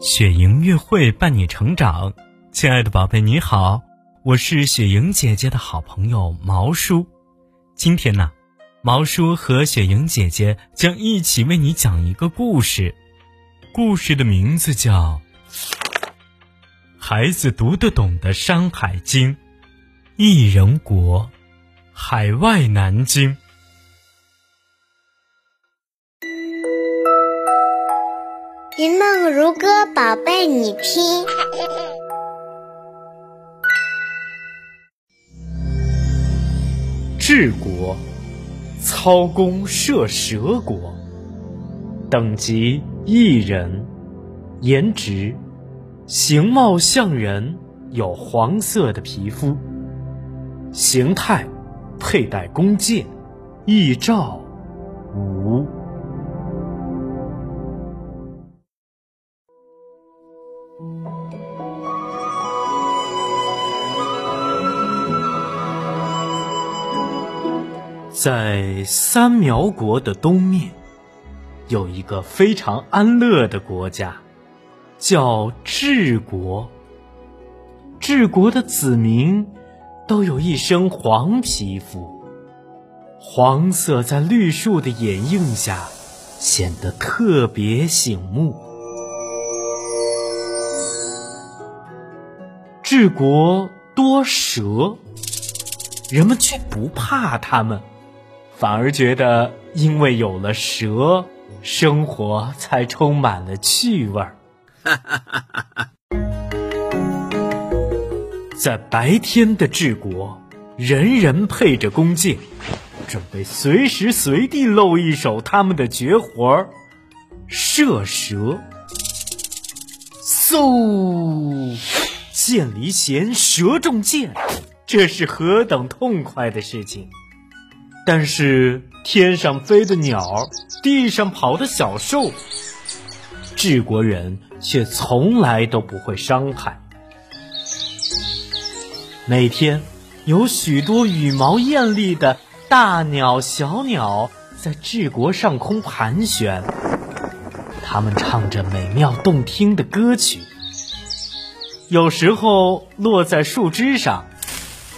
雪莹月会伴你成长，亲爱的宝贝，你好，我是雪莹姐姐的好朋友毛叔。今天呢，毛叔和雪莹姐姐将一起为你讲一个故事，故事的名字叫《孩子读得懂的山海经》，异人国，海外南京。云梦如歌，宝贝，你听。治国，操弓射蛇国，等级一人，颜值，形貌像人，有黄色的皮肤，形态，佩戴弓箭，翼照，无。在三苗国的东面，有一个非常安乐的国家，叫治国。治国的子民都有一身黄皮肤，黄色在绿树的掩映下显得特别醒目。治国多蛇，人们却不怕它们。反而觉得，因为有了蛇，生活才充满了趣味儿。在白天的治国，人人配着弓箭，准备随时随地露一手他们的绝活儿——射蛇。嗖，箭离弦，蛇中箭，这是何等痛快的事情！但是天上飞的鸟，地上跑的小兽，治国人却从来都不会伤害。每天有许多羽毛艳丽的大鸟、小鸟在治国上空盘旋，它们唱着美妙动听的歌曲，有时候落在树枝上。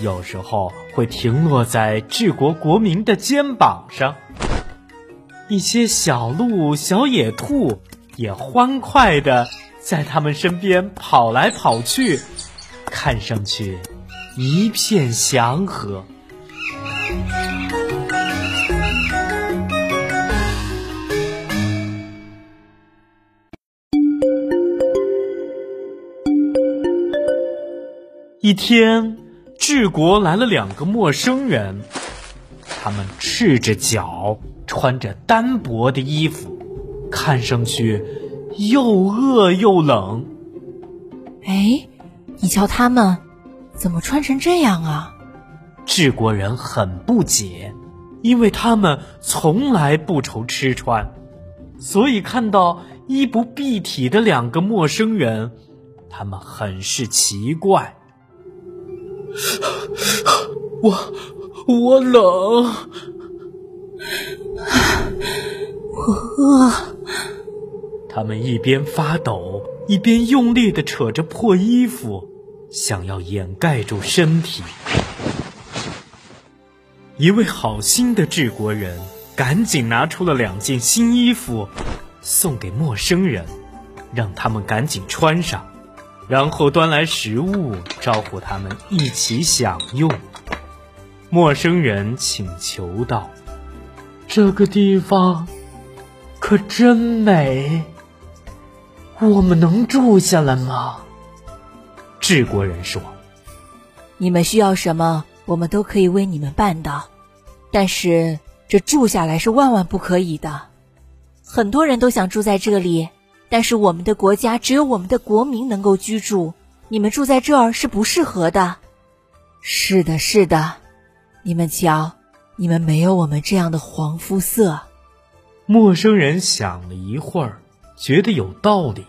有时候会停落在治国国民的肩膀上，一些小鹿、小野兔也欢快的在他们身边跑来跑去，看上去一片祥和。一天。治国来了两个陌生人，他们赤着脚，穿着单薄的衣服，看上去又饿又冷。哎，你瞧他们，怎么穿成这样啊？治国人很不解，因为他们从来不愁吃穿，所以看到衣不蔽体的两个陌生人，他们很是奇怪。我我冷，我饿。他们一边发抖，一边用力的扯着破衣服，想要掩盖住身体。一位好心的治国人赶紧拿出了两件新衣服，送给陌生人，让他们赶紧穿上。然后端来食物，招呼他们一起享用。陌生人请求道：“这个地方可真美，我们能住下来吗？”治国人说：“你们需要什么，我们都可以为你们办到。但是这住下来是万万不可以的。很多人都想住在这里。”但是我们的国家只有我们的国民能够居住，你们住在这儿是不适合的。是的，是的，你们瞧，你们没有我们这样的黄肤色。陌生人想了一会儿，觉得有道理。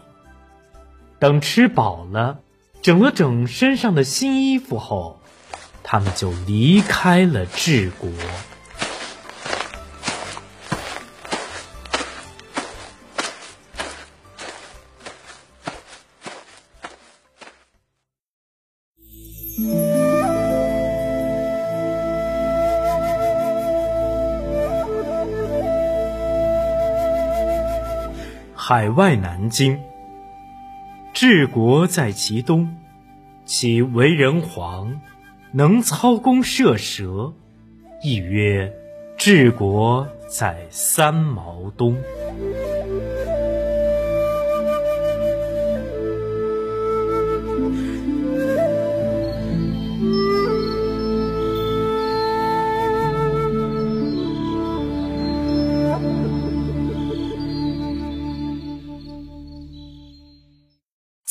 等吃饱了，整了整身上的新衣服后，他们就离开了治国。海外南京。治国在其东，其为人皇，能操弓射蛇，亦曰治国在三毛东。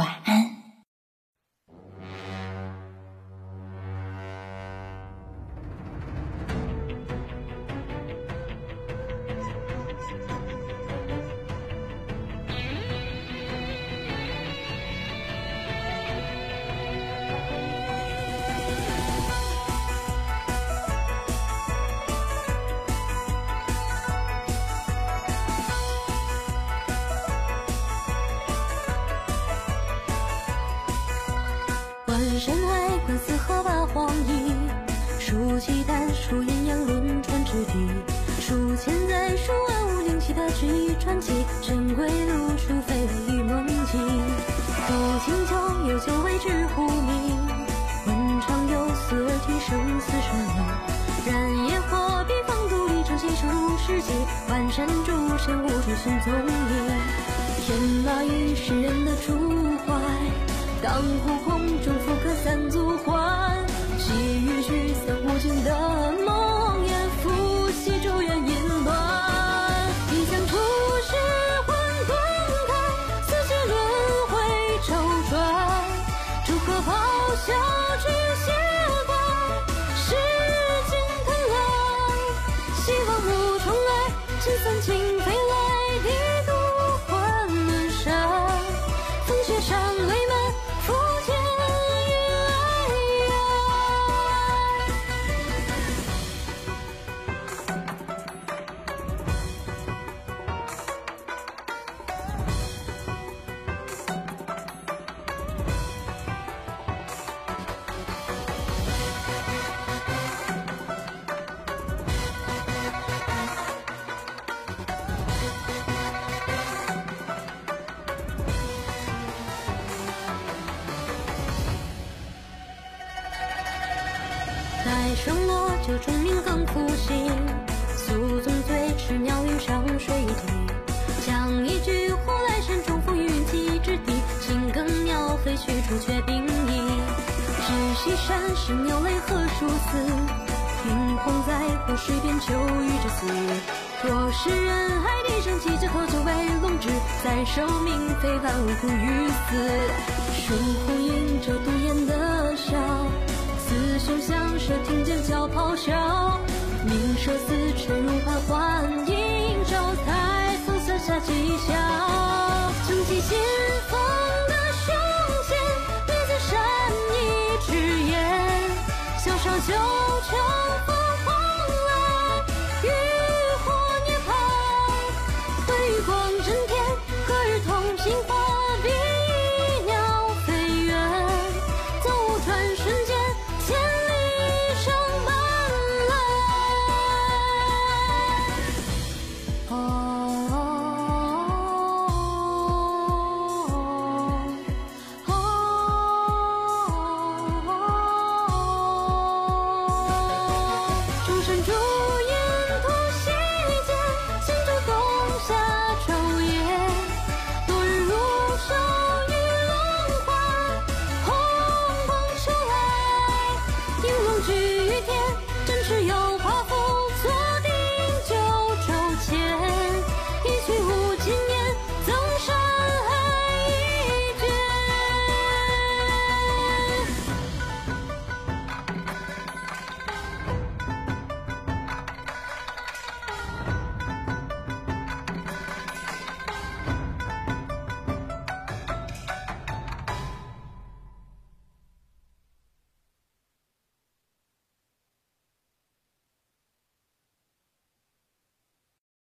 晚安。山外观四合八荒野，数奇丹，数阴阳轮转之地，数千载，数万物灵气的奇异传奇，珍贵路数飞与梦境，古今旧有酒为之呼名，问长有思而提生死生命，燃野火边放独立正气成入世界，万山诸神无处寻踪影，天马与世人的主怀，当湖空中浮刻三足环，细雨驱散无尽的待声落，酒中鸣更复醒。宿纵醉，持鸟语上水底。将一句呼来山中风云际之地。青耕鸟飞去，朱雀并翼。只西山神鸟泪何殊死？云红在湖水边，秋雨之死。若是人海地上气，这何久为龙之？再受命非凡物苦于死。疏忽迎着独眼的笑。雌雄相可听见角咆哮，鸣蛇嘶吹如盘，幻影照在烽色下寂笑。撑起心房的胸腺，面对善意之言，笑上九重。